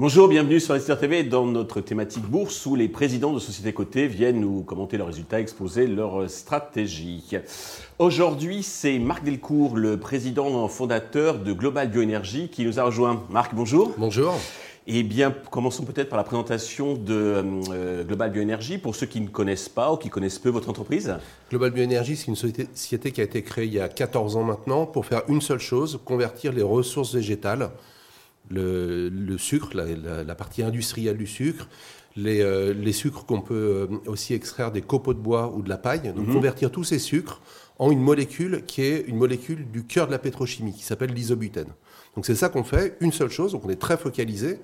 Bonjour, bienvenue sur Investir TV dans notre thématique bourse où les présidents de sociétés cotées viennent nous commenter leurs résultats, exposer leurs stratégies. Aujourd'hui, c'est Marc Delcourt, le président fondateur de Global Bioénergie qui nous a rejoint. Marc, bonjour. Bonjour. Eh bien, commençons peut-être par la présentation de euh, Global Bioénergie pour ceux qui ne connaissent pas ou qui connaissent peu votre entreprise. Global Bioénergie, c'est une société qui a été créée il y a 14 ans maintenant pour faire une seule chose, convertir les ressources végétales le, sucre, la, partie industrielle du sucre, les, euh, sucres qu'on peut euh, aussi extraire des copeaux de bois ou de la paille, donc mhm. convertir tous ces sucres en une molécule qui est une molécule du cœur de la pétrochimie, qui s'appelle l'isobutène. Donc c'est ça qu'on fait, une seule chose, donc on est très focalisé.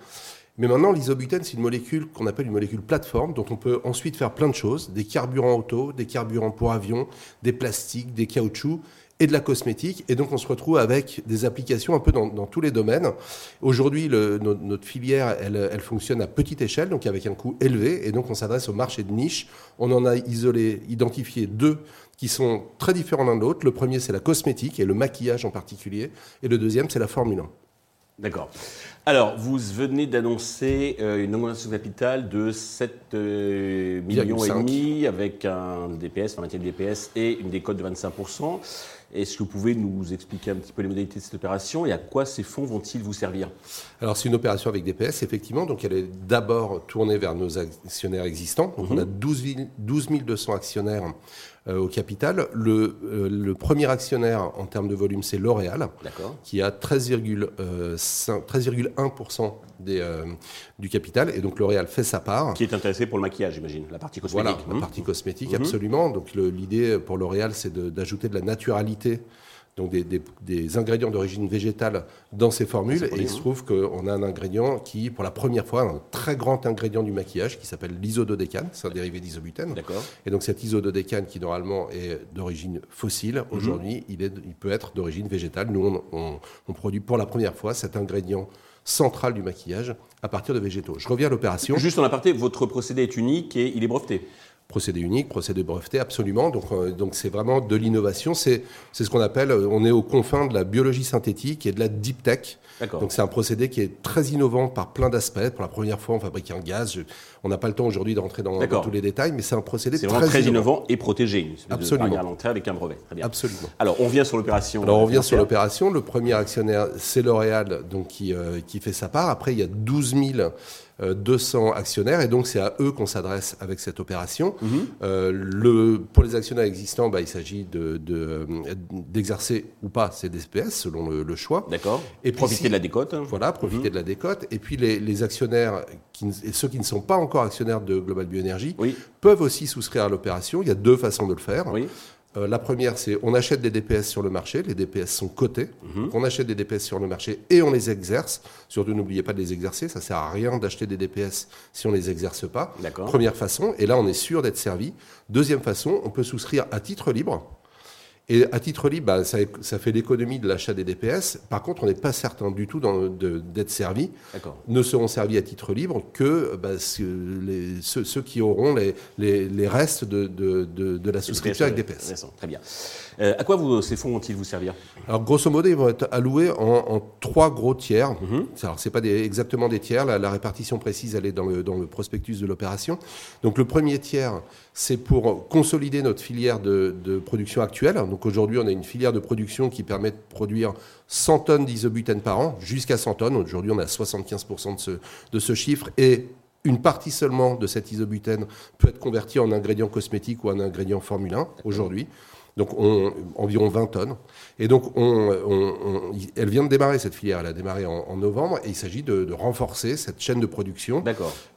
Mais maintenant, l'isobutène, c'est une molécule qu'on appelle une molécule plateforme, dont on peut ensuite faire plein de choses, des carburants auto, des carburants pour avions, des plastiques, des caoutchoucs, et de la cosmétique. Et donc, on se retrouve avec des applications un peu dans, tous les domaines. Aujourd'hui, notre, filière, elle, elle, fonctionne à petite échelle, donc avec un coût élevé. Et donc, on s'adresse au marché de niche. On en a isolé, identifié deux qui sont très différents l'un de l'autre. Le premier, c'est la cosmétique et le maquillage en particulier. Et le deuxième, c'est la Formule 1. D'accord. Alors, vous venez d'annoncer euh, une augmentation de capital de 7 euh, millions et demi avec un DPS, un maintien de DPS et une décote de 25 est-ce que vous pouvez nous expliquer un petit peu les modalités de cette opération et à quoi ces fonds vont-ils vous servir? Alors c'est une opération avec DPS, effectivement. Donc elle est d'abord tournée vers nos actionnaires existants. Donc on a 12, 12 200 actionnaires au capital. Le, euh, le, premier actionnaire en termes de volume, c'est L'Oréal, qui a 13,1% euh, du capital. Et donc L'Oréal fait sa part. Qui est intéressé pour le maquillage, j'imagine, la partie cosmétique. Voilà, la partie cosmétique, mhm. absolument. Donc l'idée pour L'Oréal, c'est d'ajouter de, la naturalité donc des, ingrédients d'origine végétale dans ces formules. Et il se trouve qu'on a un ingrédient qui, pour la première fois, un très grand ingrédient du maquillage qui s'appelle l'isododécane, c'est un dérivé d'isobutène. Et donc cet isododécane qui normalement est d'origine fossile, mhm. aujourd'hui il, il, peut être d'origine végétale. Nous, on, on, produit pour la première fois cet ingrédient central du maquillage à partir de végétaux. Je reviens à l'opération. Juste en aparté, votre procédé est unique et il est breveté procédé unique, procédé breveté, absolument. Donc, euh, donc c'est vraiment de l'innovation. C'est, c'est ce qu'on appelle, euh, on est aux confins de la biologie synthétique et de la deep tech. Donc c'est un procédé qui est très innovant par plein d'aspects. Pour la première fois, on fabrique un gaz. on n'a pas le temps aujourd'hui d'entrer dans, tous les détails, mais c'est un procédé très, très innovant. et protégé. Absolument. l'entrée avec un brevet. Très bien. Absolument. Alors on revient sur l'opération. Alors on revient sur l'opération. Le premier actionnaire, c'est L'Oréal, donc qui, euh, qui fait sa part. Après, il y a 12 000 200 euh, actionnaires et donc c'est à eux qu'on s'adresse avec cette opération. Mhm. Euh, le, pour les actionnaires existants, bah, il s'agit d'exercer de, ou pas ces DPS selon le, choix. D'accord. Et profiter de la décote. Voilà, profiter mhm. de la décote. Et puis les, actionnaires, qui, et ceux qui ne sont pas encore actionnaires de Global Bioénergie, peuvent aussi souscrire à l'opération. Il y a deux façons de le faire. Oui. Euh, la première, c'est on achète des DPS sur le marché, les DPS sont cotés, mhm. on achète des DPS sur le marché et on les exerce. Surtout, n'oubliez pas de les exercer, ça sert à rien d'acheter des DPS si on ne les exerce pas. Première façon, et là on est sûr d'être servi. Deuxième façon, on peut souscrire à titre libre. Et à titre libre, bah, ça, fait l'économie de l'achat des DPS. Par contre, on n'est pas certain du tout d'être servis. Ne seront servis à titre libre que bah, ceux, qui auront les, restes de, la souscription avec DPS. Très bien. Euh, à quoi vous, ces fonds vont-ils vous servir? Alors, grosso modo, ils vont être alloués en, trois gros tiers. Mhm. Alors, ce n'est pas exactement des tiers. La, répartition précise, elle est dans le, dans le prospectus de l'opération. Donc, le premier tiers, c'est pour consolider notre filière de, production actuelle. Donc aujourd'hui, on a une filière de production qui permet de produire 100 tonnes d'isobutène par an, jusqu'à 100 tonnes. Aujourd'hui, on a 75% de ce, de ce chiffre. Et une partie seulement de cet isobutène peut être convertie en ingrédient cosmétique ou en ingrédient Formule 1 aujourd'hui donc environ 20 tonnes. Et donc, elle vient de démarrer cette filière, elle a démarré en, novembre, et il s'agit de, renforcer cette chaîne de production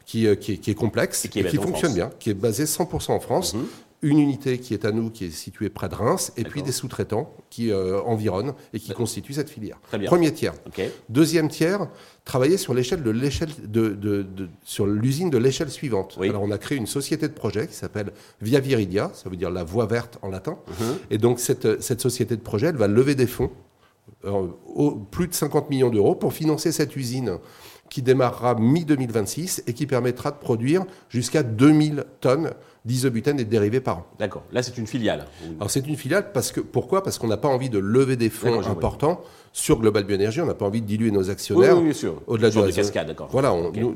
qui, euh, qui, est, complexe et qui, fonctionne bien, qui est basée 100% en France. Mhm une unité qui est à nous, qui est située près de Reims, et puis des sous-traitants qui euh, environnent et qui constituent cette filière. Premier tiers. Deuxième tiers, travailler sur l'échelle de l'échelle de, sur l'usine de l'échelle suivante. Alors on a créé une société de projet qui s'appelle Via Viridia, ça veut dire la voie verte en latin. Mhm. Et donc cette, cette société de projet, elle va lever des fonds, euh, plus de 50 millions d'euros, pour financer cette usine qui démarrera mi-2026 et qui permettra de produire jusqu'à 2000 tonnes d'isobutène et de dérivés par an. D'accord. Là, c'est une filiale. Alors, c'est une filiale parce que pourquoi? Parce qu'on n'a pas envie de lever des fonds importants sur Global Bioénergie. On n'a pas envie de diluer nos actionnaires. Oui, bien sûr. Au-delà de cascade, d'accord. Voilà. On, nous,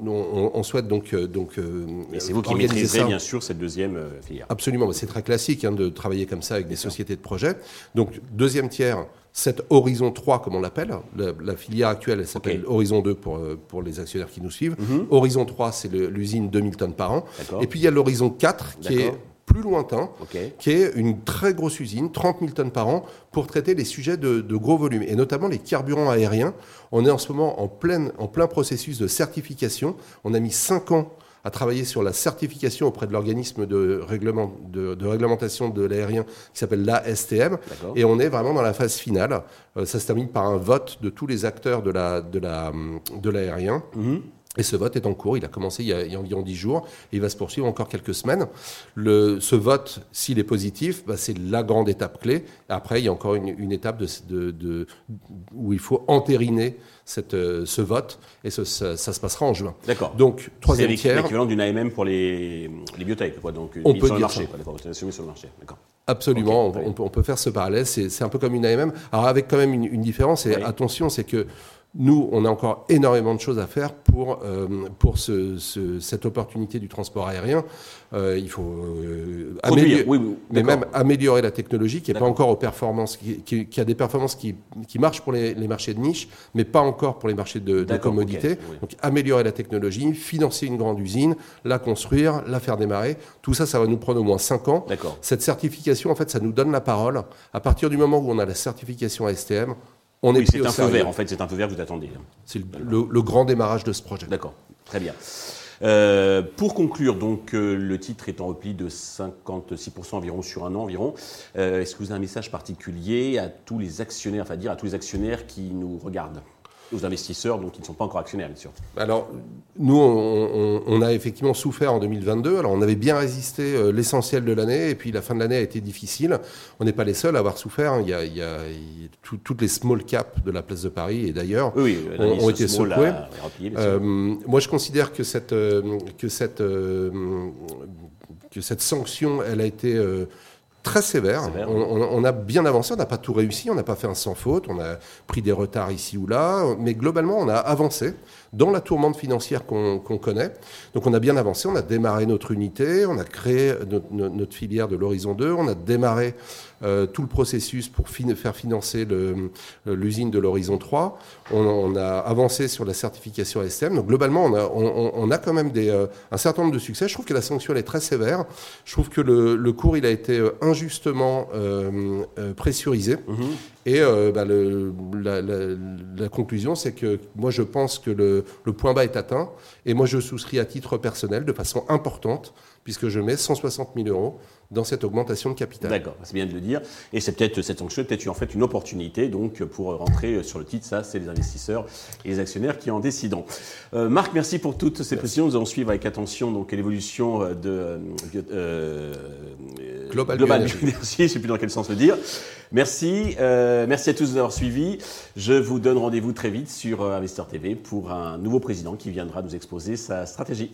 nous, on, souhaite donc euh, donc. Euh, et c'est vous qui maîtriserez bien sûr cette deuxième euh, filière. Absolument. C'est très classique hein, de travailler comme ça avec des sociétés de projet. Donc deuxième tiers cet Horizon 3, comme on l'appelle, la, filière actuelle, elle s'appelle Horizon 2 pour, euh, pour les actionnaires qui nous suivent. Mhm. Horizon 3, c'est l'usine 2000 tonnes par an. Et puis il y a l'Horizon 4 qui est plus lointain, qui est une très grosse usine, 30 000 tonnes par an, pour traiter les sujets de, de, gros volumes, et notamment les carburants aériens. On est en ce moment en, pleine, en plein processus de certification. On a mis 5 ans à travailler sur la certification auprès de l'organisme de, règlement, de, réglementation de l'aérien qui s'appelle l'ASTM. Et on est vraiment dans la phase finale. Euh, ça se termine par un vote de tous les acteurs de l'aérien. De la, de mhm. Et ce vote est en cours, il a commencé il y a, environ 10 jours, et il va se poursuivre encore quelques semaines. Le, ce vote, s'il est positif, bah, c'est la grande étape clé. Après, il y a encore une, étape de, de, où il faut entériner cette, euh, ce vote, et ça, se passera en juin. D'accord. Donc, troisième tiers. C'est l'équivalent d'une AMM pour les, les biotech, quoi. Donc, on peut sur le marché, quoi, sur le marché. D'accord. Absolument, on, on, peut faire ce parallèle. C'est un peu comme une AMM. Alors, avec quand même une, une différence, et attention, c'est que nous, on a encore énormément de choses à faire pour, euh, pour ce, cette opportunité du transport aérien. Euh, il faut euh, améliorer, mais même améliorer la technologie qui n'est pas encore aux performances, qui, qui, a des performances qui, qui marchent pour les, marchés de niche, mais pas encore pour les marchés de, de commodité. Donc améliorer la technologie, financer une grande usine, la construire, la faire démarrer. Tout ça, ça va nous prendre au moins 5 ans. Cette certification, en fait, ça nous donne la parole. À partir du moment où on a la certification ASTM, on oui, c'est un feu vert, en fait, c'est un feu vert que vous attendez. C'est le, grand démarrage de ce projet. D'accord, très bien. Euh, pour conclure, donc, euh, le titre est en repli de 56% environ sur un an environ. Euh, est-ce que vous avez un message particulier à tous les actionnaires, enfin dire à tous les actionnaires qui nous regardent? Aux investisseurs, donc qui ne sont pas encore actionnaires, bien sûr. Alors, nous, on, a effectivement souffert en 2022. Alors, on avait bien résisté euh, l'essentiel de l'année, et puis la fin de l'année a été difficile. On n'est pas les seuls à avoir souffert. Hein. Il y a, toutes les small caps de la place de Paris, et d'ailleurs, ont, été secoués. Euh, moi, je considère que cette, euh, que cette, que cette sanction, elle a été très sévère. On, a bien avancé, on n'a pas tout réussi, on n'a pas fait un sans faute, on a pris des retards ici ou là, mais globalement, on a avancé dans la tourmente financière qu'on connaît. Donc on a bien avancé, on a démarré notre unité, on a créé notre, filière de l'Horizon 2, on a démarré euh, tout le processus pour faire financer l'usine de l'Horizon 3, on, a avancé sur la certification ASTM. Donc globalement, on a, on, a quand même des, euh, un certain nombre de succès. Je trouve que la sanction est très sévère. Je trouve que le, cours il a été euh, injustement pressurisé. Mm-hmm. Et bah, le, la, la, conclusion, c'est que moi je pense que le, le, point bas est atteint. Et moi, je souscris à titre personnel de façon importante, puisque je mets 160 000 euros dans cette augmentation de capital. D'accord, c'est bien de le dire. Et c'est peut-être cette sanction, peut-être en fait une opportunité donc pour rentrer sur le titre. Ça, c'est les investisseurs et les actionnaires qui en décident. Euh, Marc, merci pour toutes ces précisions. Nous allons suivre avec attention donc l'évolution de euh, Global, Global. Je ne sais plus dans quel sens le dire. Merci, euh, merci à tous d'avoir suivi. Je vous donne rendez-vous très vite sur euh, Investor TV pour un nouveau président qui viendra nous exposer sa stratégie.